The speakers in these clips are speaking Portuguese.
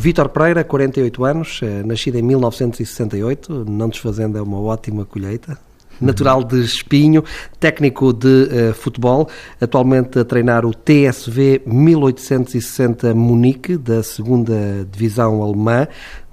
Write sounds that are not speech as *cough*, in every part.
Vítor Pereira, 48 anos, eh, nascido em 1968, não desfazendo é uma ótima colheita. Natural de Espinho, técnico de uh, futebol, atualmente a treinar o TSV 1860 Munique, da segunda divisão alemã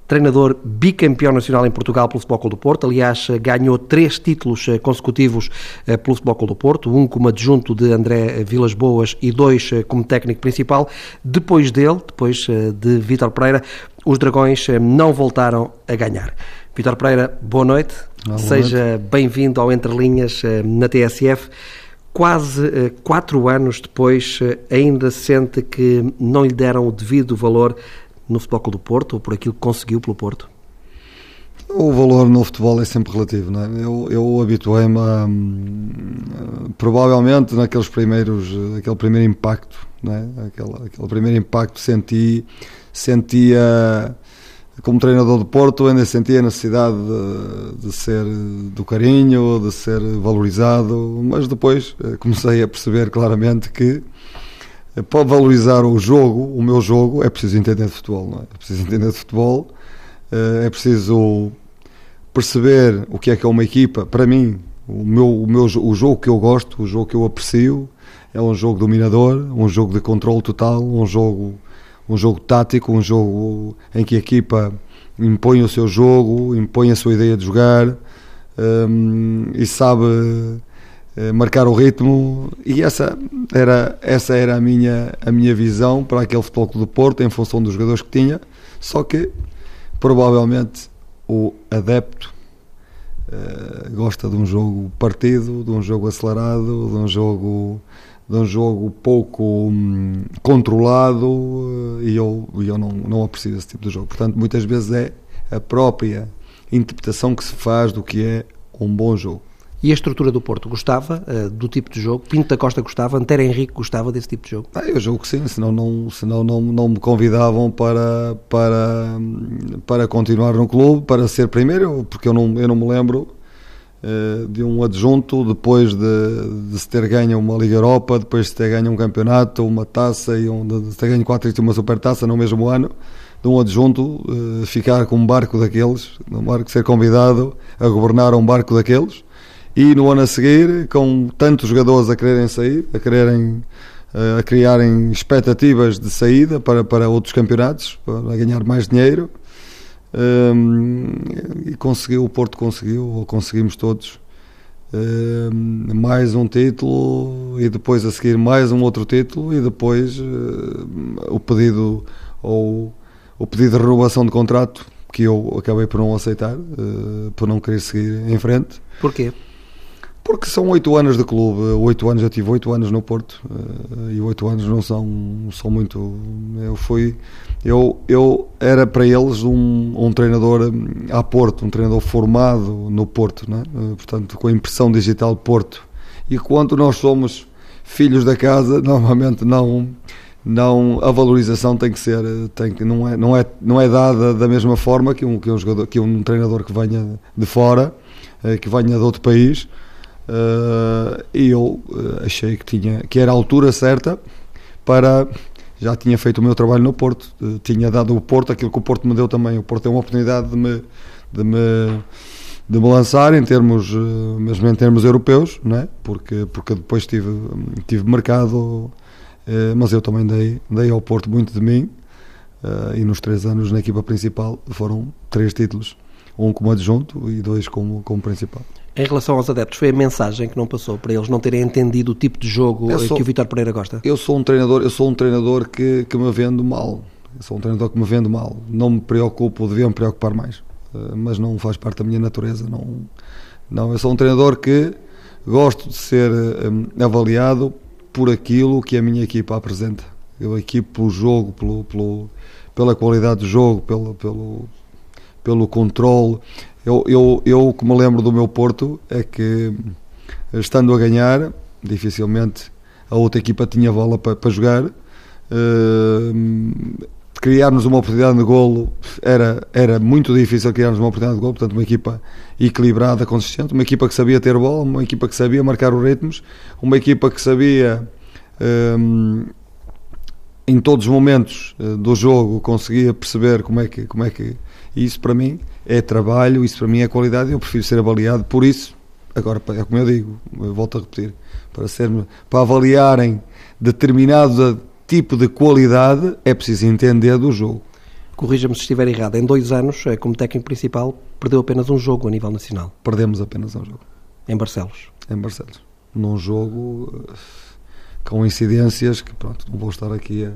treinador bicampeão nacional em Portugal pelo Futebol Clube do Porto. Aliás, ganhou três títulos eh, consecutivos eh, pelo Futebol Clube do Porto, um como adjunto de André Vilas Boas e dois eh, como técnico principal. Depois dele, depois de Vítor Pereira, os Dragões não voltaram a ganhar. Vítor Pereira, boa noite. Boa Seja bem-vindo ao Entre Linhas na TSF. Quase quatro anos depois, ainda sente que não lhe deram o devido valor no Futebol Clube do Porto ou por aquilo que conseguiu pelo Porto? O valor no futebol é sempre relativo, não é? Eu, eu habituei-me a, hum, provavelmente naqueles primeiros, aquele primeiro impacto, não é? Aquele, primeiro impacto senti, sentia como treinador do Porto ainda sentia a necessidade de, de, ser do carinho, de ser valorizado, mas depois eh, comecei a perceber claramente que para valorizar o jogo, o meu jogo, é preciso entender de futebol, não é? É preciso entender de futebol, eh, é preciso perceber o que é que é uma equipa. Para mim, o meu, o meu o jogo que eu gosto, o jogo que eu aprecio, é um jogo dominador, um jogo de controle total, um jogo, um jogo tático, um jogo em que a equipa impõe o seu jogo, impõe a sua ideia de jogar um, e sabe marcar o ritmo. E essa era essa era a minha a minha visão para aquele futebol do Porto em função dos jogadores que tinha. Só que provavelmente o adepto uh, gosta de um jogo partido de um jogo acelerado de um jogo de um jogo pouco hum, controlado uh, e eu eu não não aprecio esse tipo de jogo. Portanto muitas vezes é a própria interpretação que se faz do que é um bom jogo e a estrutura do Porto gostava uh, do tipo de jogo? Pinto da Costa gostava? Antero Henrique gostava desse tipo de jogo? Ah, eu jogo que sim, senão não, senão não, não me convidavam para, para, para continuar no clube, para ser primeiro, porque eu não, eu não me lembro uh, de um adjunto depois de, de se ter ganho uma Liga Europa, depois de se ter ganho um campeonato, uma taça e um, de se ter ganho quatro e uma supertaça no mesmo ano de um adjunto uh, ficar com um barco daqueles, um barco ser convidado a governar um barco daqueles e no ano a seguir, com tantos jogadores a quererem sair, a quererem eh, a criarem expectativas de saída para, para outros campeonatos, para ganhar mais dinheiro. Um, ehm, e conseguiu, o Porto conseguiu, ou conseguimos todos, um, ehm, mais um título e depois a seguir mais um outro título e depois uh, o pedido ou o pedido de renovação de contrato que eu acabei por não aceitar, uh, por não querer seguir em frente. Porquê? Porque são oito anos de clube, oito anos, já tive oito anos no Porto eh, e oito anos não são, são muito. Eu fui, eu, eu era para eles um, um treinador a Porto, um treinador formado no Porto, né? portanto, com a impressão digital Porto. E quando nós somos filhos da casa, *laughs* normalmente não não a valorização tem que ser tem que não é não é não é dada da mesma forma que um que um jogador que um treinador que venha de fora eh, que venha de outro país eu uh, achei que, tinha, que era a altura certa para. Já tinha feito o meu trabalho no Porto, uh, tinha dado o Porto aquilo que o Porto me deu também. O Porto é uma oportunidade de me, de me, de me lançar em termos, mesmo em termos europeus, não é? porque, porque depois tive, tive mercado, mas eu também dei, dei ao Porto muito de mim. e nos três anos na equipa principal foram três títulos, um como adjunto e dois como, como principal. Em relação aos adeptos, foi a mensagem que não passou para eles não terem entendido o tipo de jogo sou, que o Vitor Pereira gosta? Eu sou um treinador, eu sou um treinador que, que me vendo mal. Eu sou um treinador que me vendo mal. Não me preocupo, devia me preocupar mais. Eh, mas não faz parte da minha natureza. Não, não eu sou um treinador que gosto de ser eh, avaliado por aquilo que a minha equipa apresenta. Eu equipo pelo jogo, pelo, pelo, pela qualidade do jogo, pelo, pelo, pelo controle. Eu, eu, eu, que me lembro do meu Porto, é que estando a ganhar, dificilmente a outra equipa tinha bola para, para jogar. Uh, criarmos uma oportunidade de golo era, era muito difícil criarmos uma oportunidade de golo, portanto uma equipa equilibrada, consistente, uma equipa que sabia ter bola, uma equipa que sabia marcar os ritmos, uma equipa que sabia um, em todos os momentos do jogo conseguia perceber como é que como é que isso para mim é trabalho, isso para mim é qualidade, eu prefiro ser avaliado por isso. Agora, é como eu digo, eu volto a repetir, para, ser, para avaliarem determinado tipo de qualidade é preciso entender do jogo. Corrija-me se estiver errado, em dois anos, eh, como técnico principal, perdeu apenas um jogo a nível nacional. Perdemos apenas um jogo. Em Barcelos. Em Barcelos. Num jogo eh, com incidências que, pronto, não vou estar aqui a.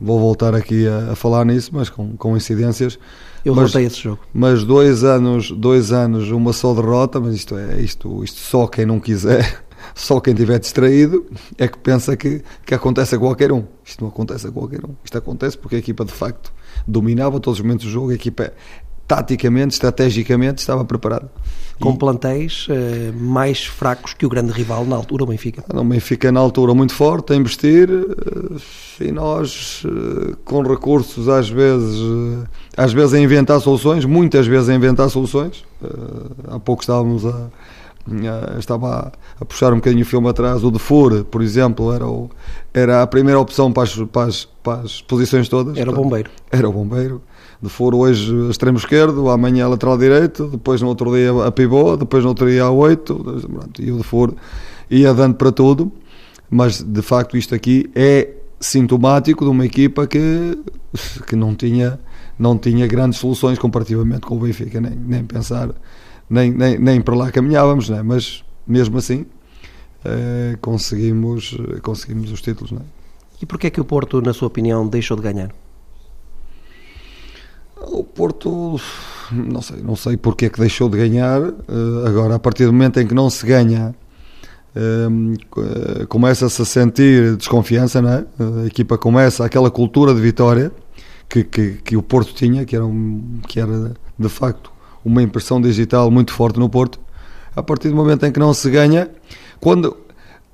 Vou voltar aqui a, a falar nisso, mas com, com incidências. Eu mas, voltei esse jogo. Mas dois anos, dois anos, uma só derrota, mas isto é isto, isto só quem não quiser *laughs* só quem estiver distraído é que pensa que, que acontece a qualquer um. Isto não acontece a qualquer um. Isto acontece porque a equipa de facto dominava todos os momentos do jogo, a equipa taticamente, estrategicamente estava preparada. Com e... plantéis uh, mais fracos que o grande rival na altura, o Benfica. O Benfica na altura muito forte a investir uh, e nós uh, com recursos às vezes, às vezes a inventar soluções, muitas vezes a inventar soluções. há pouco estávamos a estava a, puxar um bocadinho o filme atrás, o de Fure, por exemplo, era, o, era a primeira opção para as, para as, para as posições todas. Era o bombeiro. Era o bombeiro. De Fure hoje extremo esquerdo, amanhã lateral direito, depois no outro dia a pivô, depois no outro dia a oito, e o de Fure ia dando para tudo, mas de facto isto aqui é sintomático de uma equipa que, que não, tinha, não tinha grandes soluções comparativamente com o Benfica, nem, nem pensar nem, nem, nem para lá caminhávamos, né? mas mesmo assim eh, conseguimos, conseguimos os títulos. Né? E porquê é que o Porto, na sua opinião, deixou de ganhar? O Porto, não sei, não sei porque é que deixou de ganhar. Uh, agora, a partir do momento em que não se ganha, uh, começa-se a sentir desconfiança, não é? A equipa começa aquela cultura de vitória que, que, que o Porto tinha, que era, um, que era de facto uma impressão digital muito forte no Porto. A partir do momento em que não se ganha, quando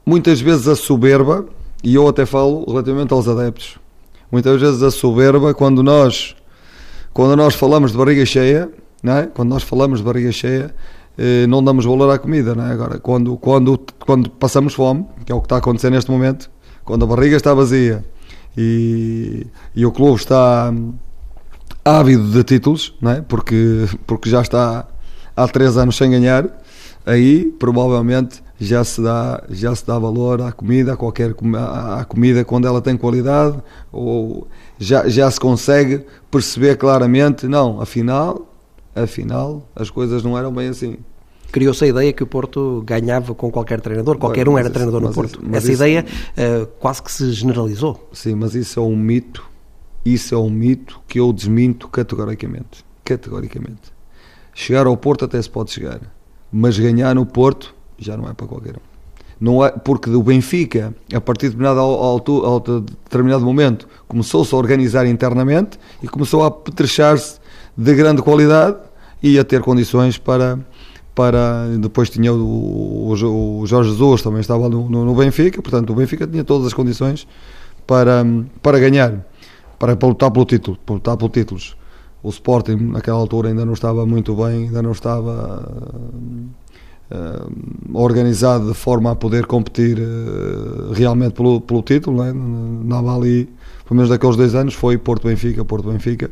muitas vezes a soberba, e eu até falo relativamente aos adeptos, muitas vezes a soberba, quando nós, quando nós falamos de barriga cheia, não é? quando nós falamos de barriga cheia, eh, não damos valor à comida. Não é? Agora, quando, quando, quando passamos fome, que é o que está a acontecer neste momento, quando a barriga está vazia e, e o clube está ávido de títulos, não é? porque, porque já está há três anos sem ganhar, aí provavelmente já se dá, já se dá valor à comida, a qualquer à comida quando ela tem qualidade, ou já, já se consegue perceber claramente, não, afinal, afinal as coisas não eram bem assim. Criou-se a ideia que o Porto ganhava com qualquer treinador, qualquer um era isso, treinador no Porto. Isso, Essa isso, ideia uh, quase que se generalizou. Sim, mas isso é um mito isso é um mito que eu desminto categoricamente. Categoricamente. Chegar ao Porto até se pode chegar, mas ganhar no Porto já não é para qualquer um. Não é, porque o Benfica, a partir de determinado, ao, determinado momento, começou-se a organizar internamente e começou a petrechar-se de grande qualidade e a ter condições para. para depois tinha o, o, Jorge Jesus, também estava no, no, no Benfica, portanto o Benfica tinha todas as condições para, para ganhar para, para lutar pelo título, para lutar pelo títulos. O Sporting naquela altura ainda não estava muito bem, ainda não estava organizado de forma a poder competir uh, realmente pelo, pelo título, né? andava ali, pelo menos daqueles dois anos, foi Porto Benfica, Porto Benfica,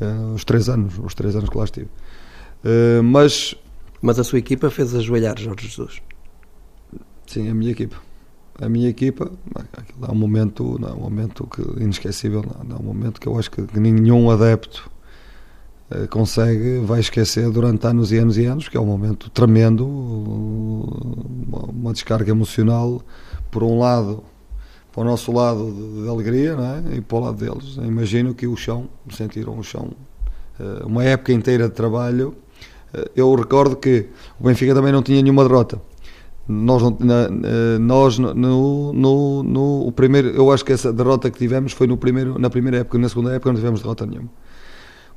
uh, os três anos, os três anos que lá estive. mas mas a sua equipa fez ajoelhar Jorge Jesus. Sim, a minha equipa a minha equipa, é um momento, não, é um momento que, inesquecível, não, é um momento que eu acho que, nenhum adepto eh, consegue, vai esquecer durante anos e anos e anos, que é um momento tremendo, uma, uma descarga emocional, por um lado, para o nosso lado de, de alegria, é? e para o lado deles. imagino que o chão, sentiram o chão, eh, uma época inteira de trabalho. Eh, eu recordo que o Benfica também não tinha nenhuma derrota nós, na, nós no, no, no, o primeiro, eu acho que essa derrota que tivemos foi no primeiro, na primeira época, na segunda época não tivemos derrota nenhuma.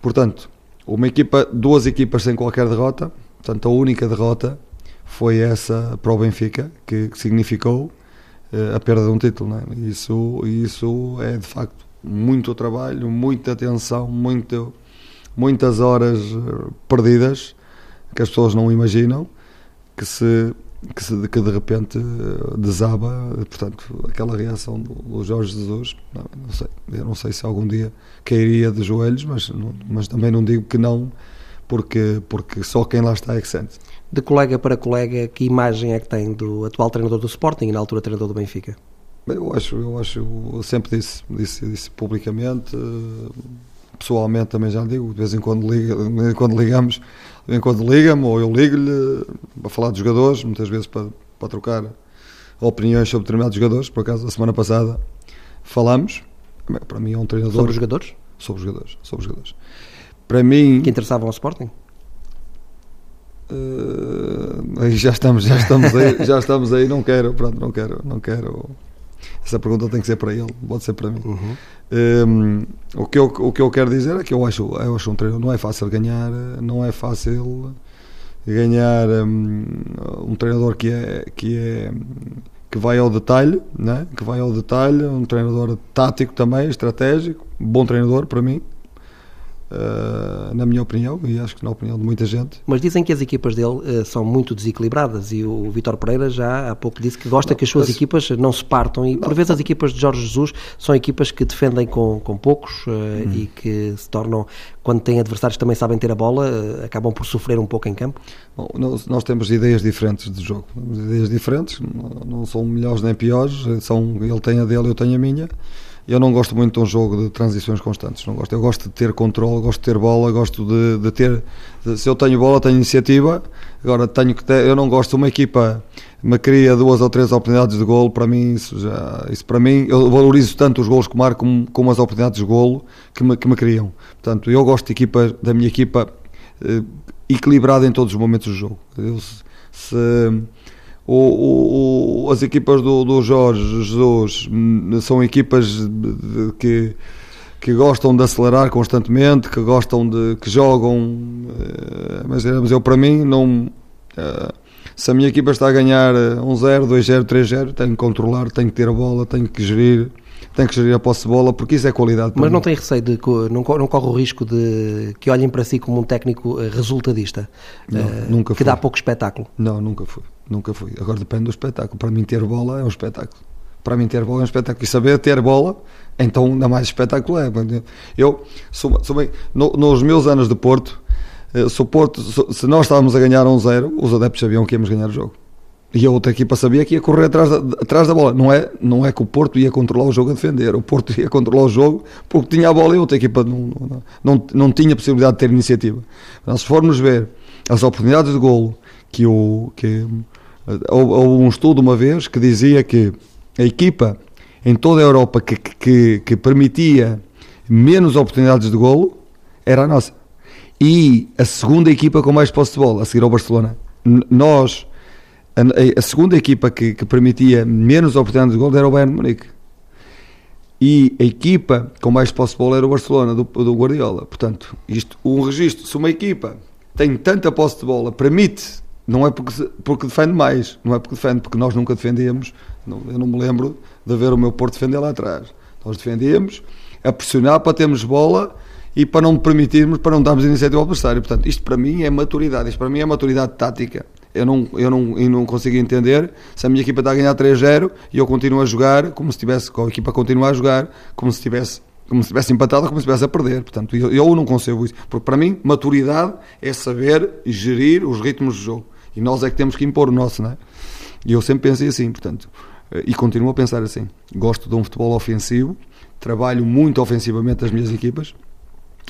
Portanto, uma equipa, duas equipas sem qualquer derrota, portanto a única derrota foi essa para o Benfica, que, significou uh, a perda de um título. É? Isso, isso é de facto muito trabalho, muita atenção, muito, muitas horas eh, perdidas que as pessoas não imaginam que se que, se, que de repente eh, desaba, portanto, aquela reação do, Jorge Jesus, não, não, sei, eu não sei se algum dia cairia de joelhos, mas, não, mas também não digo que não, porque, porque só quem lá está é que sente. De colega para colega, que imagem é que tem do atual treinador do Sporting e na altura treinador do Benfica? Eu acho, eu acho, eu sempre disse, disse, disse publicamente, eh, pessoalmente também já digo, de vez em quando, liga, de vez em quando ligamos, quando liga-me ou eu ligo-lhe para falar de jogadores, muitas vezes para, para trocar opiniões sobre determinados jogadores. Por acaso, a semana passada falamos. Para mim é um treinador. Sobre os jogadores? Sobre os jogadores. Sobre os jogadores. Para mim. Que interessavam ao Sporting? Uh, aí já estamos, já estamos aí, já estamos aí, não quero, pronto, não quero, não quero essa pergunta tem que ser para ele, pode ser para mim. Uhum. Um, o, que eu, o que eu quero dizer é que eu acho, eu acho um treino não é fácil ganhar, não é fácil ganhar um, um treinador que é que é que vai ao detalhe, né? que vai ao detalhe, um treinador tático também, estratégico, bom treinador para mim. Uh, na minha opinião, e acho que na opinião de muita gente. Mas dizem que as equipas dele uh, são muito desequilibradas e o Vitor Pereira já há pouco disse que gosta não, que as suas as... equipas não se partam e não, por vezes as equipas de Jorge Jesus são equipas que defendem com, com poucos uh, hum. e que se tornam, quando têm adversários que também sabem ter a bola, acabam por sofrer um pouco em campo. Bom, nós, nós, temos ideias diferentes de jogo, ideias diferentes, não, não são melhores nem piores, são, ele tem a dele, eu tenho a minha eu não gosto muito de um jogo de transições constantes. Não gosto. Eu gosto de ter controle, gosto de ter bola, gosto de, de ter. De, se eu tenho bola, tenho iniciativa. Agora tenho que ter. Eu não gosto de uma equipa me cria duas ou três oportunidades de golo. Para mim, isso já. Isso para mim, eu valorizo tanto os golos que marco como, como as oportunidades de golo que me, que me criam. Portanto, eu gosto de equipa, da minha equipa eh, equilibrada em todos os momentos do jogo. Eu, se, se o, o, as equipas do, do Jorge Jesus hum, são equipas de, que, que gostam de acelerar constantemente, que gostam de que jogam, eh, mas, mas eu para mim não eh, se a minha equipa está a ganhar 1-0, 2-0, 3-0, tenho que controlar, tenho que ter a bola, tenho que gerir tem que gerir a posse de bola porque isso é qualidade. Mas não tem receio de não, não corre o risco de que olhem para si como um técnico eh, resultadista não, uh, nunca que fui. dá pouco espetáculo? Não, nunca fui, nunca fui. Agora depende do espetáculo. Para mim ter bola é um espetáculo. Para mim ter bola é um espetáculo e saber ter bola então ainda mais espetáculo é. Eu sou, sou bem, no, nos meus anos de Porto, eh, sou Porto, se nós estávamos a ganhar 1-0, um os adeptos sabiam que íamos ganhar o jogo e a outra equipa sabia que ia correr atrás da, atrás da bola. Não é, não é que o Porto ia controlar o jogo a defender, o Porto ia controlar o jogo porque tinha a bola e a outra equipa não, não, não, não tinha possibilidade de ter iniciativa. Então, se formos ver as oportunidades de golo, que, o, que houve um estudo uma vez que dizia que a equipa em toda a Europa que, que, que permitia menos oportunidades de golo era a nossa. E a segunda equipa com mais posse de bola, a seguir ao Barcelona. Nós a, a segunda equipa que, que, permitia menos oportunidades de gol era o Bayern de Munique. E a equipa com mais posse de bola era o Barcelona, do, do Guardiola. Portanto, isto, um registro, se uma equipa tem tanta posse de bola, permite, não é porque, porque defende mais, não é porque defende, porque nós nunca defendíamos, não, eu não me lembro de ver o meu Porto defender lá atrás. Nós defendíamos a pressionar para termos bola e para não permitirmos, para não darmos iniciativa ao adversário. Portanto, isto para mim é maturidade, isto para mim é maturidade tática eu não, eu não, eu não consigo entender se a minha equipa está a ganhar 3-0 e eu continuo a jogar como se tivesse, a equipa continua a jogar como se tivesse como se estivesse empatado, como se estivesse a perder. Portanto, eu, eu não concebo isso. Porque para mim, maturidade é saber gerir os ritmos do jogo. E nós é que temos que impor o nosso, não é? E eu sempre pensei assim, portanto, e continuo a pensar assim. Gosto de um futebol ofensivo, trabalho muito ofensivamente as minhas equipas,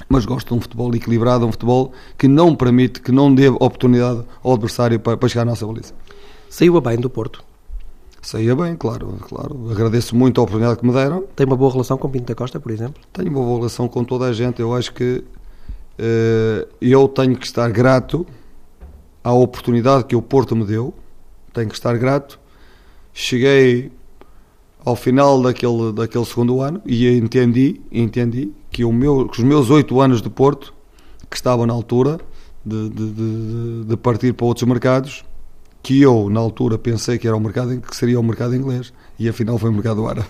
mas gosto de um futebol equilibrado, um futebol que não permite, que não dê oportunidade ao adversário para, para chegar à nossa baliza. Saiu a bem do Porto? Saía bem, claro, claro. Agradeço muito a oportunidade que me deram. Tem uma boa relação com Pinto da Costa, por exemplo? Tenho uma boa relação com toda a gente. Eu acho que uh, eu tenho que estar grato à oportunidade que o Porto me deu. Tenho que estar grato. Cheguei ao final daquele, daquele segundo ano e entendi, entendi que, meu, que os meus oito anos de Porto, que estavam na altura de, de, de, partir para outros mercados, que eu na altura pensei que era o mercado que seria o mercado inglês e afinal foi o mercado árabe.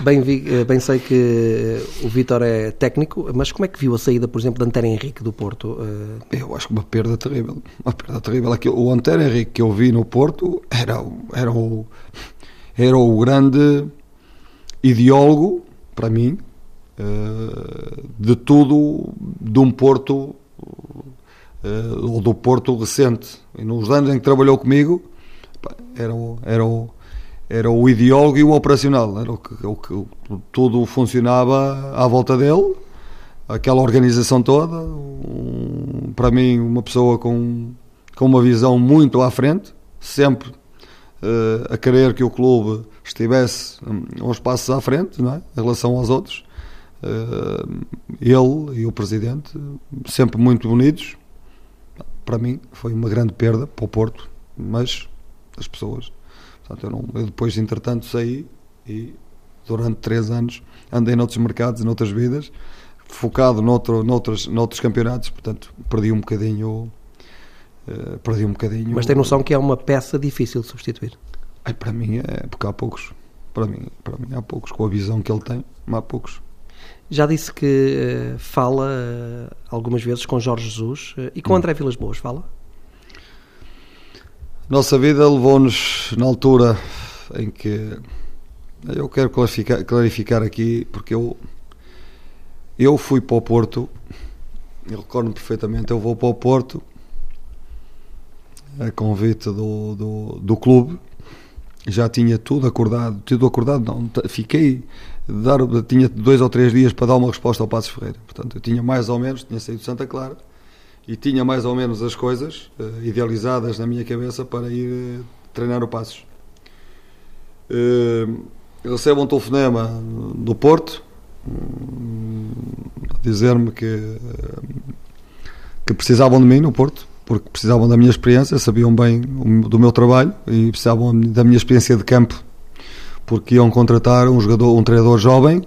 Bem, vi, eh, bem sei que o Vítor é técnico, mas como é que viu a saída, por exemplo, de Antero Henrique do Porto? Eu acho que uma perda terrível. Uma perda terrível. O Antero Henrique que eu vi no Porto era, era, o, era o grande ideólogo, para mim, de tudo de um Porto ou do Porto recente. E nos anos em que trabalhou comigo, era o, era o, era o ideólogo e o operacional, era o que, o que tudo funcionava à volta dele, aquela organização toda. Um, para mim, uma pessoa com, com uma visão muito à frente, sempre uh, a querer que o clube estivesse um, uns passos à frente não é? em relação aos outros. Uh, ele e o presidente, sempre muito unidos. Para mim, foi uma grande perda para o Porto, mas as pessoas Portanto, eu, não, eu depois, entretanto, saí e durante três anos andei noutros mercados e noutras vidas, focado noutro, noutros, noutros campeonatos, portanto, perdi um bocadinho. Uh, perdi um bocadinho. Mas tem noção que é uma peça difícil de substituir? Ai, para mim é, porque há poucos. Para mim, para mim há poucos, com a visão que ele tem, há poucos. Já disse que uh, fala uh, algumas vezes com Jorge Jesus e com hum. André Vilas Boas, fala? Nossa vida levou-nos na altura em que eu quero clarificar, clarificar aqui porque eu eu fui para o Porto eu recordo perfeitamente eu vou para o Porto a convite do, do, do clube já tinha tudo acordado tudo acordado não fiquei dar, tinha dois ou três dias para dar uma resposta ao Passos Ferreira portanto eu tinha mais ou menos tinha saído de Santa Clara e tinha mais ou menos as coisas uh, idealizadas na minha cabeça para ir uh, treinar o Passos. Uh, recebo um telefonema do Porto a dizer-me que, que precisavam de mim no Porto, porque precisavam da minha experiência, sabiam bem do meu trabalho e precisavam da minha experiência de campo, porque iam contratar um jogador, um treinador jovem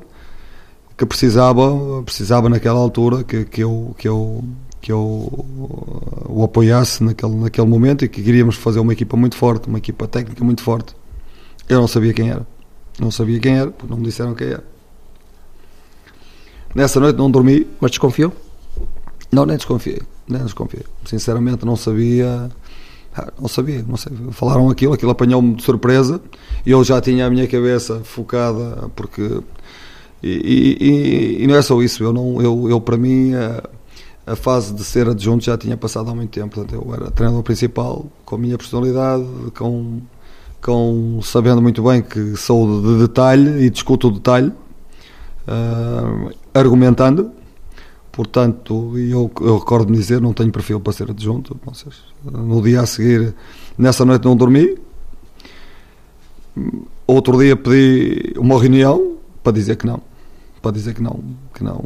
que precisava, precisava naquela altura que, que eu que eu que eu o apoiasse naquele, naquele momento e que queríamos fazer uma equipa muito forte, uma equipa técnica muito forte. Eu não sabia quem era. Não sabia quem era, porque não me disseram quem era. Nessa noite não dormi. Mas desconfiou? Não, nem desconfiei. Nem desconfiei. Sinceramente não sabia. Ah, não sabia, não sei. Falaram aquilo, aquilo apanhou-me de surpresa eu já tinha a minha cabeça focada porque. E, e, e não é só isso, eu, não, eu, eu para mim. Uh, a fase de ser adjunto já tinha passado há muito tempo. Portanto, eu era treinador principal, com a minha personalidade, com, com sabendo muito bem que sou de detalhe e discuto o detalhe, uh, argumentando. Portanto, eu, eu recordo-me dizer, não tenho perfil para ser adjunto. Seja, no dia a seguir, nessa noite não dormi. Outro dia pedi uma reunião para dizer que não. Para dizer que não, que não,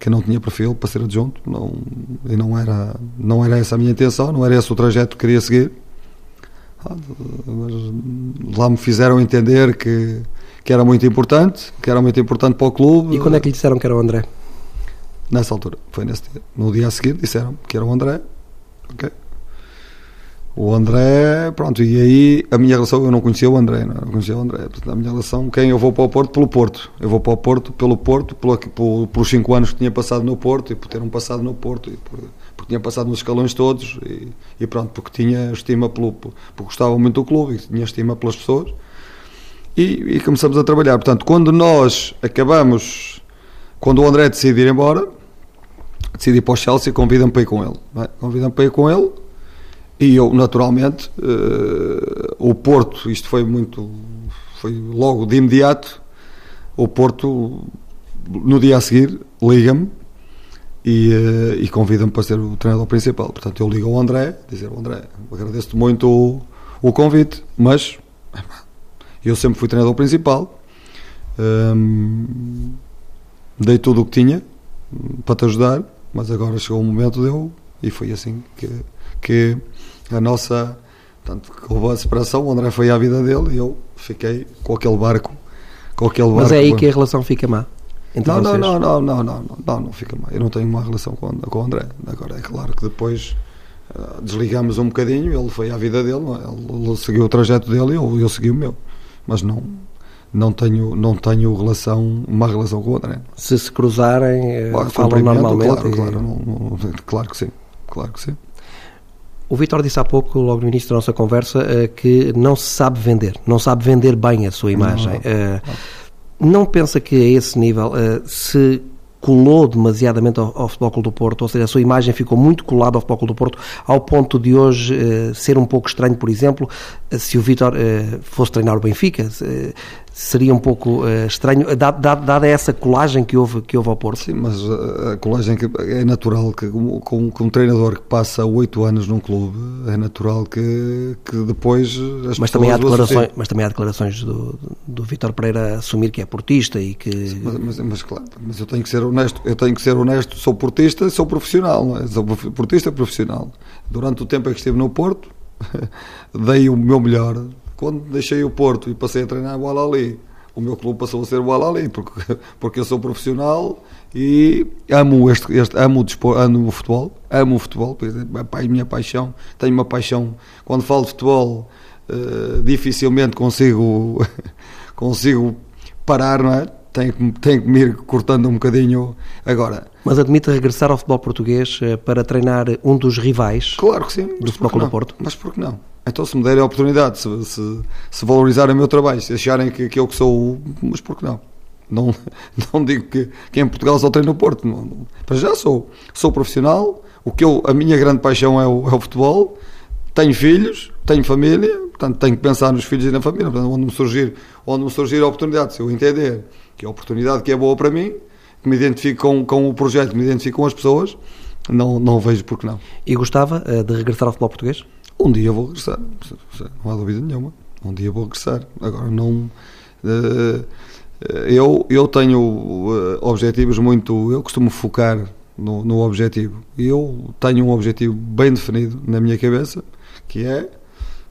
que não tinha perfil para ser adjunto não, e não era, não era essa a minha intenção, não era esse o trajeto que queria seguir. Ah, mas lá me fizeram entender que, que era muito importante, que era muito importante para o clube. E quando é que lhe disseram que era o André? Nessa altura, foi nesse dia. No dia a seguir disseram que era o André. Okay. O André, pronto, e aí a minha relação, eu não conhecia o André, não, não conhecia o André, portanto, a minha relação, quem eu vou para o Porto, pelo Porto, eu vou para o Porto pelo Porto, pelo, pelo, pelos 5 anos que tinha passado no Porto, e por ter um passado no Porto, e por, porque tinha passado nos escalões todos, e, e pronto, porque tinha estima pelo, porque gostava muito do clube, e tinha estima pelas pessoas, e, e começamos a trabalhar, portanto, quando nós acabamos, quando o André decide ir embora, decidi ir para o Chelsea, convida-me para ir com ele, é? convida-me para ir com ele, e eu, naturalmente, uh, o Porto, isto foi muito, foi logo de imediato, o Porto, no dia a seguir, liga-me e, uh, e convida-me para ser o treinador principal. Portanto, eu ligo ao André, dizer, André, agradeço-te muito o, o, convite, mas eu sempre fui treinador principal, um, ehm, dei tudo o que tinha para te ajudar, mas agora chegou o momento de eu, e foi assim que, que a nossa. Portanto, houve a separação, o André foi à vida dele e eu fiquei com aquele barco. Com aquele barco Mas é aí que a relação fica má? Não, não, não, não, não, não, não, não, fica má. Eu não tenho uma relação com, com o André. Agora, é claro que depois uh, desligamos um bocadinho, ele foi à vida dele, ele, ele seguiu o trajeto dele e eu, eu segui o meu. Mas não, não tenho, não tenho relação, uma relação com o André. Se se cruzarem, claro, falam normalmente? Claro, e... claro, não, não, claro que sim, claro que sim. O Vitor disse há pouco, logo no início da nossa conversa, que não se sabe vender, não sabe vender bem a sua imagem. Não, não. não pensa que a esse nível, se colou demasiadamente ao, ao Futebol Clube do Porto, ou seja, a sua imagem ficou muito colada ao Futebol Clube do Porto, ao ponto de hoje eh, ser um pouco estranho, por exemplo, eh, se o Vítor eh, fosse treinar o Benfica, eh, seria um pouco uh, estranho, dada, dada essa colagem que houve, que houve ao Porto. Sim, mas a colagem que é natural que com, com, um treinador que passa oito anos num clube, é natural que, que depois as mas também há declarações Mas também há declarações do, do Vítor Pereira assumir que é portista e que... Mas, mas, mas, claro, mas eu tenho que ser honesto, eu tenho que ser honesto, sou portista sou profissional, é? sou portista profissional. Durante o tempo em que estive no Porto, *laughs* dei o meu melhor, quando deixei o Porto e passei a treinar o Al-Ali, o meu clube passou a ser o Al-Ali, porque, *laughs* porque eu sou profissional e amo, este, este, amo, o amo o futebol, amo o futebol, é a minha paixão, tenho uma paixão, quando falo de futebol, uh, dificilmente consigo, *laughs* consigo parar, não é? Tenho, tenho que me ir cortando um bocadinho agora. Mas admite regressar ao futebol português eh, para treinar um dos rivais claro que sim, do Futebol Clube do Porto? Mas por que não? Então, se me derem a oportunidade, se, se, se valorizarem o meu trabalho, se acharem que, que eu que sou. Mas por que não? Não, *laughs* não digo que, que em Portugal só treino no Porto. Não, não, para já sou. Sou profissional. O que eu, a minha grande paixão é o, é o futebol. Tenho filhos, tenho família, portanto tenho que pensar nos filhos e na família. Portanto, onde me surgir, onde me surgir a oportunidade, se eu entender que é a oportunidade que é boa para mim, que me identifico com, com o projeto, me identifico com as pessoas, não, não vejo por que não. E gostava uh, de regressar ao futebol português? Um dia vou regressar, não há dúvida nenhuma. Um dia vou regressar. Agora não. Uh, eu, eu tenho uh, objetivos muito. Eu costumo focar no, no objetivo. Eu tenho um objetivo bem definido na minha cabeça, que é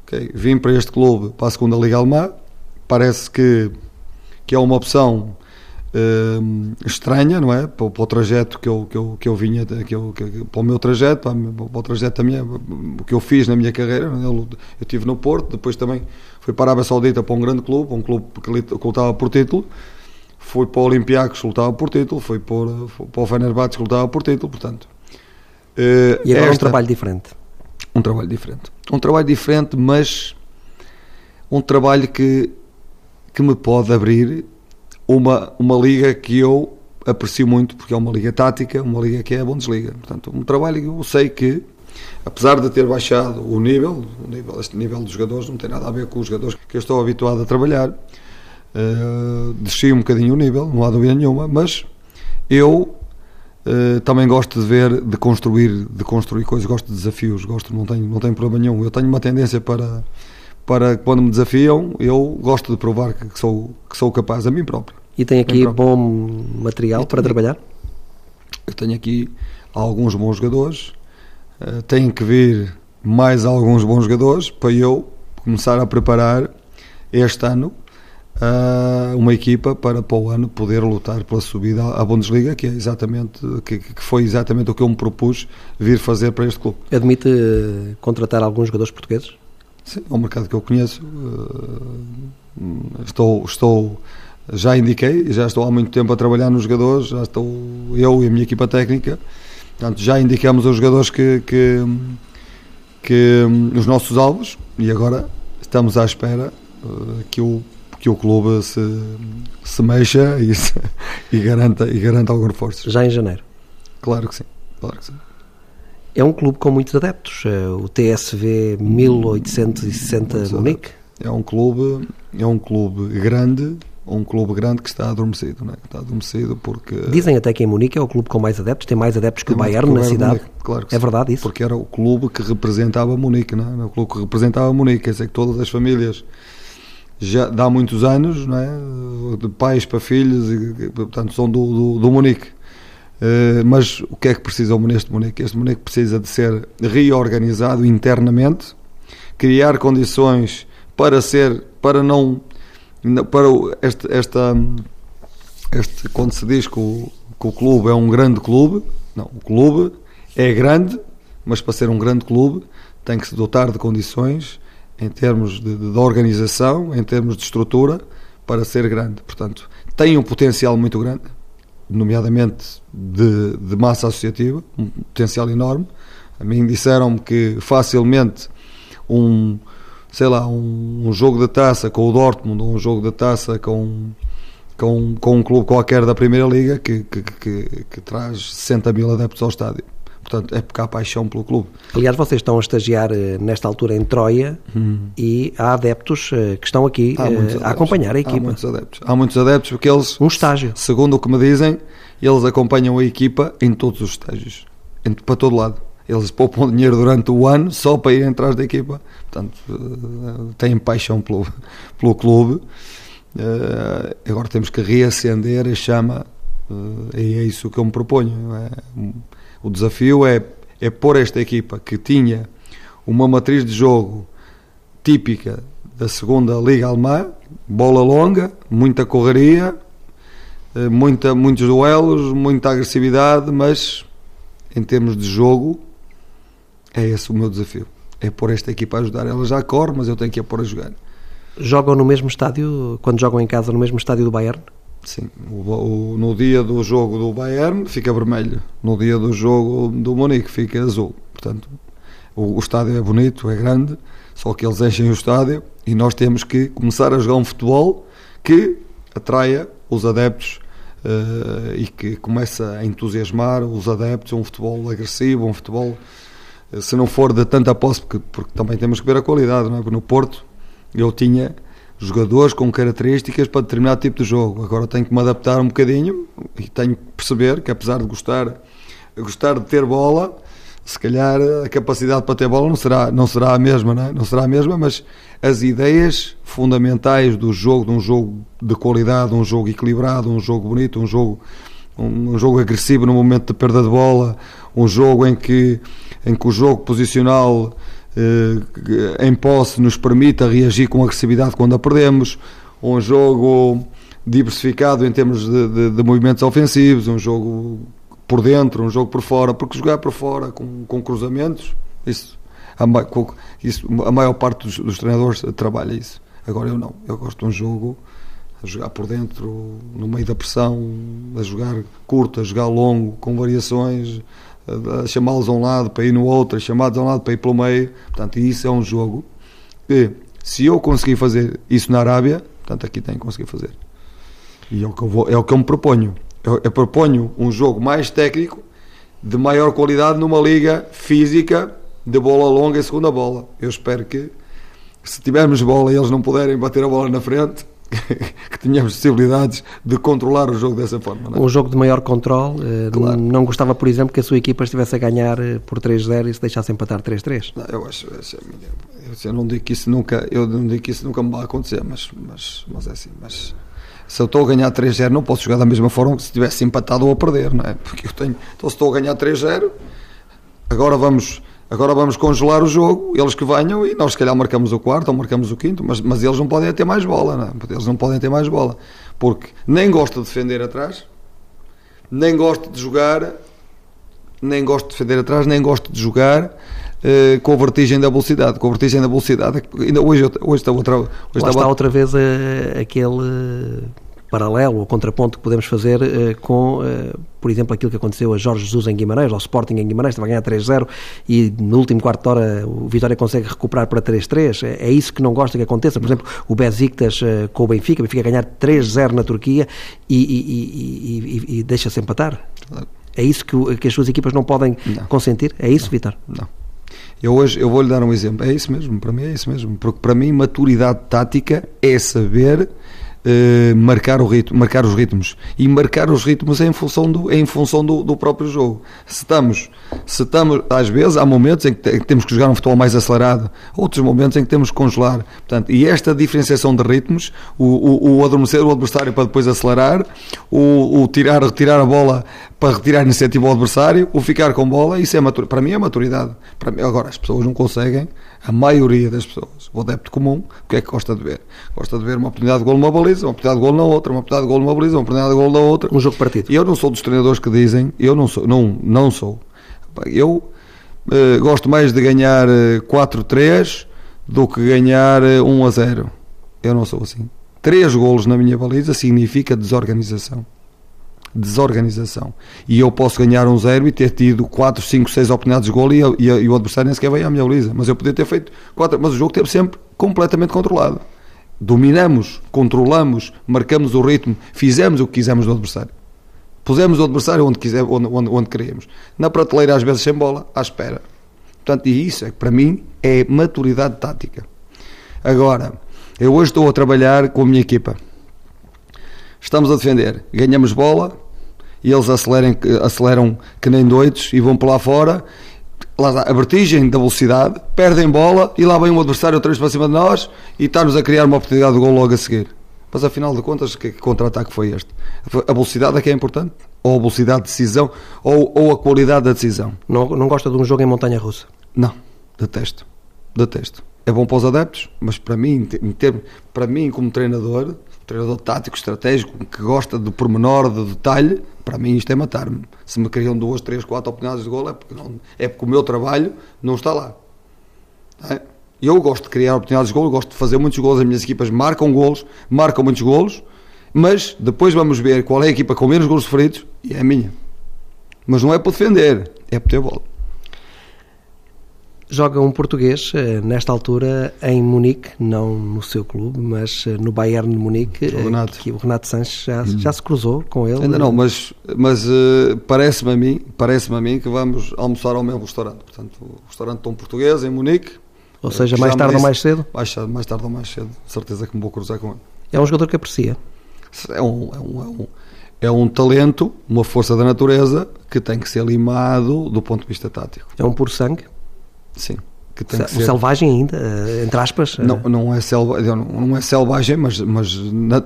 okay, vim para este clube para a segunda Liga Alemã. Parece que, que é uma opção uh, estranha, não é? Para, para, o trajeto que eu, que eu, que eu vinha, que eu, que, para o meu trajeto, para, para, o trajeto da minha, o que eu fiz na minha carreira. É? Eu, eu estive no Porto, depois também fui para a Arábia Saudita para um grande clube, um clube que lutava por título. Fui para o Olympiacos, que lutava por título. Fui para, para o Fenerbahçe, que lutava por título. Portanto, uh, e agora esta, um trabalho diferente. Um trabalho diferente. Um trabalho diferente, mas um trabalho que, que me pode abrir uma, uma liga que eu aprecio muito, porque é uma liga tática, uma liga que é a Bundesliga. Portanto, um trabalho que eu sei que, apesar de ter baixado o nível, o nível este nível dos jogadores não tem nada a ver com os jogadores que eu estou habituado a trabalhar, uh, desci um bocadinho o nível, não há dúvida nenhuma, mas eu Uh, também gosto de ver, de construir, de construir coisas, gosto de desafios, gosto, não tenho, não tenho problema nenhum. Eu tenho uma tendência para, para quando me desafiam, eu gosto de provar que sou, que sou capaz a mim próprio. E tem aqui bom material para trabalhar? Eu tenho aqui alguns bons jogadores, uh, tenho que vir mais alguns bons jogadores para eu começar a preparar este ano uh, uma equipa para para o ano poder lutar pela subida à Bundesliga, que é exatamente que, que, foi exatamente o que eu me propus vir fazer para este clube. Admite uh, contratar alguns jogadores portugueses? Sim, é um mercado que eu conheço. estou estou já indiquei, já estou há muito tempo a trabalhar nos jogadores, já estou eu e a minha equipa técnica, portanto já indicamos os jogadores que, que, que os nossos alvos e agora estamos à espera uh, que o que o clube se, se mexa e, se, *laughs* e, garanta, e garanta algum reforço. Já em janeiro? Claro que sim, claro que sim. É um clube com muitos adeptos, eh, o TSV 1860 Munique. É um clube, é um clube grande, um clube grande que está adormecido, não é? Está adormecido porque... Dizem até que em Munique é o clube com mais adeptos, tem mais adeptos que o Bayern na cidade. Munique, claro que é sim, verdade isso? Porque era o clube que representava Munique, não é? Era o clube que representava Munique, quer dizer que todas as famílias já dá muitos anos, não é? De pais para filhos, e, portanto são do, do, do Munique. Uh, mas o que é que precisa neste Munique? Este Munique precisa de ser reorganizado internamente, criar condições para ser, para não para este, esta, este, quando se diz que o, que o clube é um grande clube, não, o clube é grande, mas para ser um grande clube tem que se dotar de condições em termos de, de organização, em termos de estrutura, para ser grande. Portanto, tem um potencial muito grande, nomeadamente de, de massa associativa, um potencial enorme. A mim disseram-me que facilmente um, sei lá, um, um, jogo de taça com o Dortmund, ou um jogo de taça com, com, com um clube qualquer da Primeira Liga que, que, que, que traz 60 mil adeptos ao estádio. Portanto, é porque há paixão pelo clube. Aliás, vocês estão a estagiar eh, nesta altura em Troia hum. e há adeptos eh, que estão aqui uh, a acompanhar a equipa. Há muitos adeptos. Há muitos adeptos porque eles. Um estágio. Segundo o que me dizem, eles acompanham a equipa em todos os estágios. Para todo lado. Eles poupam dinheiro durante o ano só para ir atrás da equipa. Portanto, têm paixão pelo, pelo clube. agora temos que reacender a chama. e é isso que eu me proponho. É? O desafio é, é pôr esta equipa que tinha uma matriz de jogo típica da segunda Liga Alemã, bola longa, muita correria, eh, muita, muitos duelos, muita agressividade, mas em termos de jogo é esse o meu desafio. É pôr esta equipa a ajudar. Ela já corre, mas eu tenho que a pôr a jogar. Jogam no mesmo estádio, quando jogam em casa, no mesmo estádio do Bayern? Sim, o, o, no dia do jogo do Bayern fica vermelho, no dia do jogo do Munique fica azul. Portanto, o, o, estádio é bonito, é grande, só que eles enchem o estádio e nós temos que começar a jogar um futebol que atraia os adeptos uh, e que começa a entusiasmar os adeptos. Um futebol agressivo, um futebol, uh, se não for de tanta posse, porque, porque também temos que ver a qualidade, não é? Porque no Porto eu tinha jogadores com características para determinado tipo de jogo. Agora tenho que me adaptar um bocadinho e tenho que perceber que apesar de gostar, gostar de ter bola, se calhar a capacidade para ter bola não será, não será a mesma, não, é? não será a mesma, mas as ideias fundamentais do jogo, de um jogo de qualidade, um jogo equilibrado, um jogo bonito, um jogo um, um jogo agressivo no momento de perda de bola, um jogo em que em que o jogo posicional em posse nos permita reagir com agressividade quando a perdemos, um jogo diversificado em termos de, de, de, movimentos ofensivos, um jogo por dentro, um jogo por fora, porque jogar por fora com, com cruzamentos, isso a, isso, a maior parte dos, dos, treinadores trabalha isso. Agora eu não, eu gosto de um jogo a jogar por dentro, no meio da pressão, a jogar curto, a jogar longo, com variações, chamá-los a um lado para ir no outro, chamados a um lado para ir pelo meio. Portanto, isso é um jogo que, se eu conseguir fazer isso na Arábia, portanto, aqui tenho que conseguir fazer. E é o que eu, vou, é o que eu me proponho. Eu, eu proponho um jogo mais técnico, de maior qualidade, numa liga física, de bola longa e segunda bola. Eu espero que, se tivermos bola e eles não puderem bater a bola na frente, que tínhamos possibilidades de controlar o jogo dessa forma. É? Um jogo de maior controle. Eh, claro. Não gostava, por exemplo, que a sua equipa estivesse a ganhar eh, por 3-0 e se deixasse empatar 3-3? Eu acho, eu, não digo que isso nunca, eu não digo que isso nunca me vai acontecer, mas, mas, mas é assim. Mas se eu estou a ganhar 3-0, não posso jogar da mesma forma que se tivesse empatado ou a perder, não é? Porque eu tenho. Então, se estou a ganhar 3-0, agora vamos Agora vamos congelar o jogo, eles que venham e nós se calhar marcamos o quarto ou marcamos o quinto, mas, mas eles não podem ter mais bola, não é? eles não podem ter mais bola, porque nem gosto de defender atrás, nem gosto de jogar, nem gosto de defender atrás, nem gosto de jogar Uh, com a vertigem da velocidade. Com a vertigem da velocidade, ainda hoje, hoje está outra, hoje Lá está outra vez uh, aquele paralelo ou contraponto que podemos fazer uh, com, uh, por exemplo, aquilo que aconteceu a Jorge Jesus em Guimarães, ao Sporting em Guimarães, estava a ganhar 3-0 e no último quarto de hora o Vitória consegue recuperar para 3-3. É, é, isso que não gosta que aconteça. Por exemplo, o Besiktas uh, com o Benfica, o Benfica a ganhar 3-0 na Turquia e, e, e, e deixa-se empatar. É isso que, que, as suas equipas não podem não. consentir? É isso, Vitor? Não. Eu hoje eu vou-lhe dar um exemplo. É isso mesmo, para mim é isso mesmo. Porque para mim maturidade tática é saber eh, marcar, o ritmo, marcar os ritmos e marcar os ritmos em função do, em função do, do próprio jogo. Se estamos, se estamos, às vezes há momentos em que, temos que jogar um futebol mais acelerado, outros momentos em que temos que congelar. Portanto, e esta diferenciação de ritmos, o, o, o adormecer o adversário para depois acelerar, o, o tirar, retirar a bola para retirar a iniciativa ao adversário, o ficar com bola, isso é para mim é maturidade. Para mim, agora as pessoas não conseguem a maioria das pessoas, o adepto comum, o que é que gosta de ver? Gosta de ver uma oportunidade de gol numa baliza, uma oportunidade de gol na outra, uma oportunidade de gol numa baliza, uma oportunidade de gol na outra. Um jogo partido. E eu não sou dos treinadores que dizem, eu não sou, não, não sou. Eu uh, gosto mais de ganhar 4-3 eh, do que ganhar 1 eh, a 0. Eu não sou assim. Três golos na minha baliza significa desorganização. Desorganização. E eu posso ganhar um zero e ter tido 4, 5, 6 oportunidades de golo e, e, e, o adversário nem sequer veio à minha baliza. Mas eu podia ter feito 4. Mas o jogo teve sempre completamente controlado. Dominamos, controlamos, marcamos o ritmo, fizemos o que quisemos do adversário. Pusemos o adversário onde, quiser, onde, onde, onde queríamos. Na prateleira, às vezes sem bola, à espera. Portanto, e isso é que para mim é maturidade tática. Agora, eu hoje estou a trabalhar com a minha equipa. Estamos a defender, ganhamos bola e eles aceleram, aceleram que nem doidos e vão para lá fora. Lá a vertigem da velocidade, perdem bola e lá vem um adversário outra vez para cima de nós e está-nos a criar uma oportunidade de gol logo a seguir. Mas afinal de contas, que contra-ataque foi este? A velocidade é que é importante? Ou a velocidade de decisão? Ou, ou a qualidade da decisão? Não, não gosta de um jogo em montanha russa? Não, detesto. Detesto. É bom para os adeptos, mas para mim, para mim como treinador, treinador tático, estratégico, que gosta do pormenor, do detalhe, para mim isto é matar-me. Se me criam duas, três, quatro oportunidades de gol, é porque, não, é porque o meu trabalho não está lá. É? Eu gosto de criar oportunidades de gol, gosto de fazer muitos gols, as minhas equipas marcam golos, marcam muitos golos, mas depois vamos ver qual é a equipa com menos gols sofridos e é a minha. Mas não é para defender, é para ter bola joga um português eh, nesta altura em Munique, não no seu clube, mas eh, no Bayern de Munique. O Renato, que o Renato Sanches já, hum. já se cruzou com ele. Ainda não, mas, mas parece-me a mim, parece-me a mim que vamos almoçar ao mesmo restaurante. Portanto, o restaurante tão português em Munique. Ou seja, mais tarde ou mais cedo? Mais, mais tarde ou mais cedo, certeza que me vou cruzar com ele. É um jogador que aprecia. É um, é um, é um, é um talento, uma força da natureza que tem que ser limado do ponto de vista tático. É um puro sangue? Sim. Que tem que ser... selvagem ainda, eh, entre aspas? Não, eh. não, é, selva, não é selvagem, mas, mas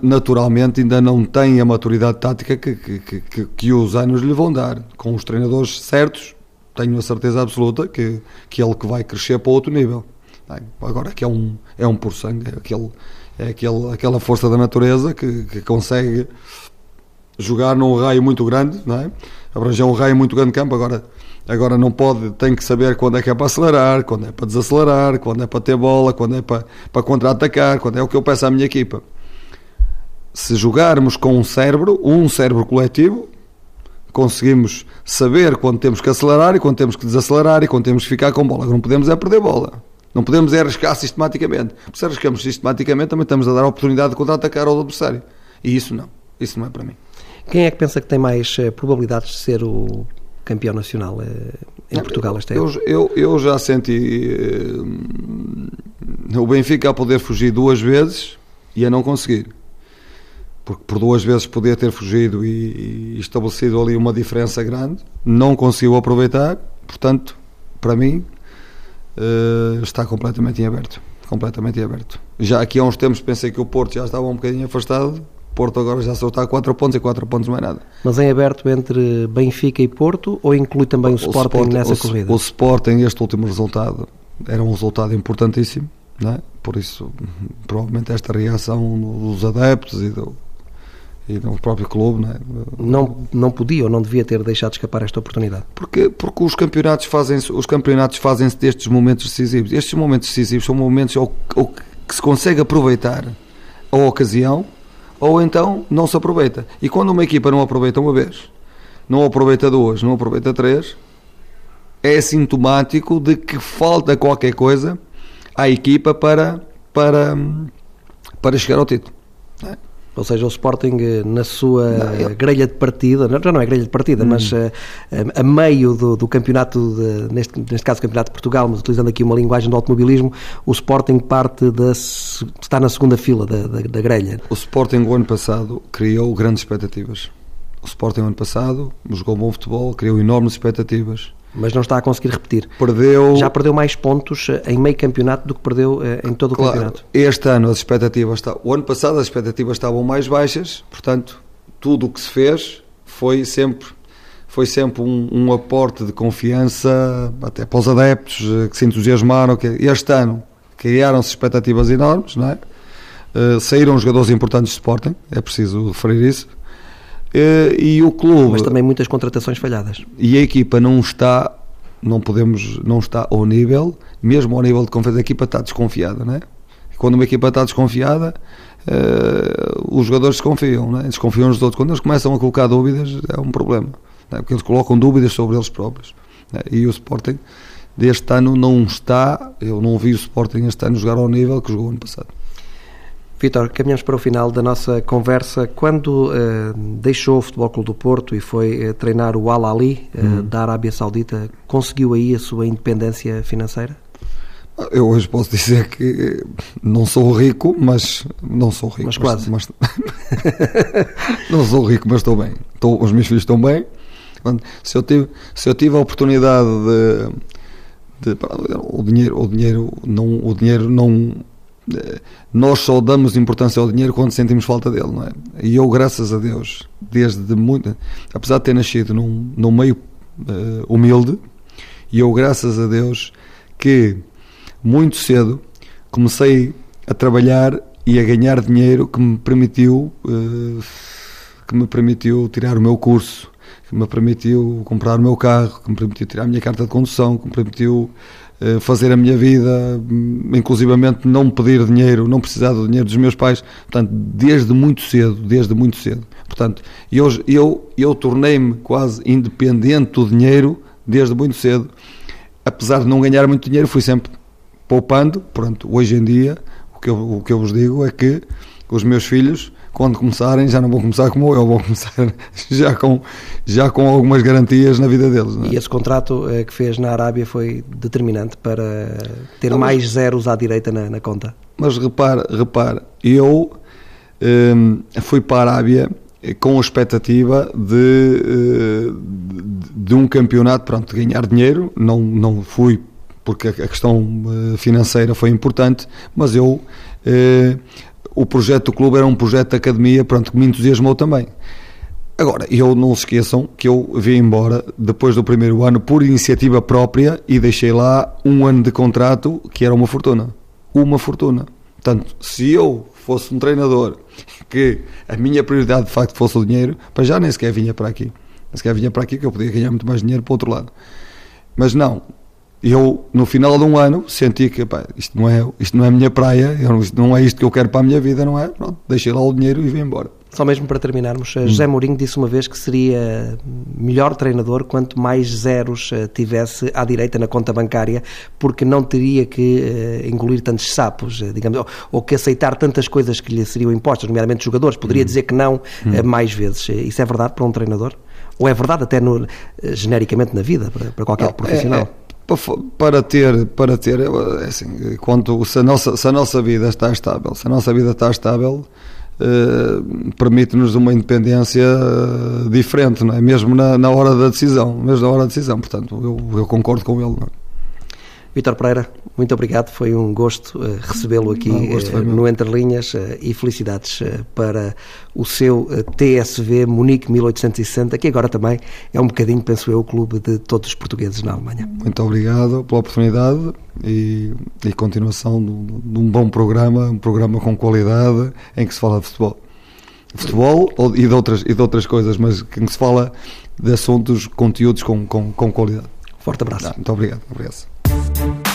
naturalmente ainda não tem a maturidade tática que, que, que, que os anos lhe vão dar. Com os treinadores certos, tenho a certeza absoluta que, que ele que vai crescer para outro nível. Agora que é um, é um por sangue, é, aquele, é aquele, aquela força da natureza que, que consegue jogar num raio muito grande, não é? Abranger um raio muito grande de campo. Agora, Agora não pode, tem que saber quando é que é para acelerar, quando é para desacelerar, quando é para ter bola, quando é para, para contra-atacar, quando é o que eu peço à minha equipa. Se jogarmos com um cérebro, um cérebro coletivo, conseguimos saber quando temos que acelerar e quando temos que desacelerar e quando temos que ficar com bola. Não podemos é perder bola. Não podemos é arriscar sistematicamente. Se arriscamos sistematicamente, também estamos a dar a oportunidade de contra-atacar ao adversário. E isso não. Isso não é para mim. Quem é que pensa que tem mais eh, probabilidades de ser o campeão nacional eh, em Portugal esta época? Eu, eu, eu já senti uh, o Benfica a poder fugir duas vezes e a não conseguir. Porque por duas vezes podia ter fugido e, e estabelecido ali uma diferença grande, não conseguiu aproveitar, portanto, para mim, uh, está completamente em aberto. Completamente em aberto. Já aqui há uns tempos pensei que o Porto já estava um bocadinho afastado, Porto agora já só está a 4 pontos e 4 pontos mais nada. Mas em aberto entre Benfica e Porto ou inclui também o, o Sporting, Sporting nessa o, corrida? O Sporting, este último resultado, era um resultado importantíssimo, é? por isso provavelmente esta reação dos adeptos e do, e do próprio clube não, é? não não podia ou não devia ter deixado escapar esta oportunidade porque porque os campeonatos fazem os campeonatos fazem-se destes momentos decisivos estes momentos decisivos são momentos ou, ou que se consegue aproveitar a ocasião ou então não se aproveita. E quando uma equipa não aproveita uma vez, não aproveita duas, não aproveita três, é sintomático de que falta qualquer coisa à equipa para, para, para chegar ao título. É? Ou seja, o Sporting eh, na sua não, eu... grelha de partida, já não é grelha de partida, hum. mas a, eh, a, meio do, do campeonato, de, neste, neste caso campeonato de Portugal, mas utilizando aqui uma linguagem do automobilismo, o Sporting parte da, está na segunda fila da, da, da grelha. O Sporting o ano passado criou grandes expectativas. O Sporting o ano passado jogou bom futebol, criou enormes expectativas mas não está a conseguir repetir. Perdeu... Já perdeu mais pontos eh, em meio campeonato do que perdeu eh, em todo claro, o campeonato. Este ano as expectativas está, o ano passado as expectativas estavam mais baixas, portanto tudo o que se fez foi sempre foi sempre um, um aporte de confiança até para os adeptos eh, que se entusiasmaram. Que este ano criaram-se expectativas enormes, não é? Uh, saíram jogadores importantes de Sporting, é preciso referir isso. Eh, e o clube. Mas também muitas contratações falhadas. E a equipa não está, não podemos, não está ao nível, mesmo ao nível de confiança, a equipa está desconfiada, não é? quando uma equipa está desconfiada, uh, os jogadores desconfiam, né? desconfiam dos outros. Quando eles começam a colocar dúvidas, é um problema, né? porque eles colocam dúvidas sobre eles próprios. Né? E o Sporting deste ano não está, eu não vi o Sporting este ano jogar ao nível que jogou ano passado. Vitor, caminhamos para o final da nossa conversa. Quando uh, deixou o Futebol Clube do Porto e foi uh, treinar o Al Ali uh, uhum. da Arábia Saudita, conseguiu aí a sua independência financeira? Eu hoje posso dizer que não sou rico, mas não sou rico. Mas quase. Mas, *laughs* não sou rico, mas estou bem. Estou, os meus filhos estão bem. Se eu tive, se eu tive a oportunidade de, de o dinheiro, o dinheiro não, o dinheiro não nós só damos importância ao dinheiro quando sentimos falta dele, não é? E eu, graças a Deus, desde muito, apesar de ter nascido num, num meio uh, humilde, e eu, graças a Deus, que muito cedo comecei a trabalhar e a ganhar dinheiro que me permitiu uh, que me permitiu tirar o meu curso, que me permitiu comprar o meu carro, que me permitiu tirar a minha carta de condução, que me permitiu fazer a minha vida, hum, inclusivamente não pedir dinheiro, não precisar do dinheiro dos meus pais, portanto, desde muito cedo, desde muito cedo. Portanto, eu, eu, eu tornei-me quase independente do dinheiro desde muito cedo. Apesar de não ganhar muito dinheiro, fui sempre poupando. Pronto, hoje em dia, o que eu, o que eu vos digo é que os meus filhos quando começarem já não vão começar como eu, vão começar *laughs* já com, já com algumas garantias na vida deles. É? E esse contrato eh, que fez na Arábia foi determinante para ter não, mais mas, zeros à direita na, na, conta? Mas repara, repara eu um, fui para a Arábia com a expectativa de, eh, de um campeonato, pronto, de ganhar dinheiro, não, não fui porque a questão eh, financeira foi importante, mas eu o projeto do clube era um projeto de academia, pronto, que me entusiasmou também. Agora, eu não se esqueçam que eu vim embora depois do primeiro ano por iniciativa própria e deixei lá um ano de contrato que era uma fortuna. Uma fortuna. Portanto, se eu fosse um treinador *laughs* que a minha prioridade de facto fosse o dinheiro, para já nem sequer vinha para aqui. Nem sequer vinha para aqui que eu podia ganhar muito mais dinheiro para o outro lado. Mas não, eu no final de um ano senti que pá, isto não é isto não é a minha praia eu, isto não é isto que eu quero para a minha vida não é? Pronto deixei lá o dinheiro e vim embora. Só mesmo para terminarmos hum. José Mourinho disse uma vez que seria melhor treinador quanto mais zeros eh, tivesse à direita na conta bancária porque não teria que uh, engolir tantos sapos digamos ou, que aceitar tantas coisas que lhe seriam impostas nomeadamente jogadores. Poderia hum. dizer que não uh, mais vezes. Isso é verdade para um treinador? Ou é verdade até no, genericamente na vida para, para qualquer não, profissional? é, é para ter, para ter é assim, quanto, se, a nossa, se a nossa vida está estável, se a nossa vida está estável, eh, permite-nos uma independência eh, diferente, não é? mesmo na, na hora da decisão, mesmo na hora da decisão, portanto, eu, eu concordo com ele. Vitor Pereira, muito obrigado, foi um gosto uh, recebê-lo aqui uh, no Entre Linhas uh, e felicidades para o seu TSV Munique 1860, que agora também é um bocadinho, penso eu, o clube de todos os portugueses na Alemanha. Muito obrigado pela oportunidade e, e continuação de, de um bom programa, um programa com qualidade em que se fala de futebol. Futebol e de outras, e de outras coisas, mas em que se fala de assuntos, conteúdos com, com, com qualidade. Forte abraço. muito obrigado. obrigado. Thank you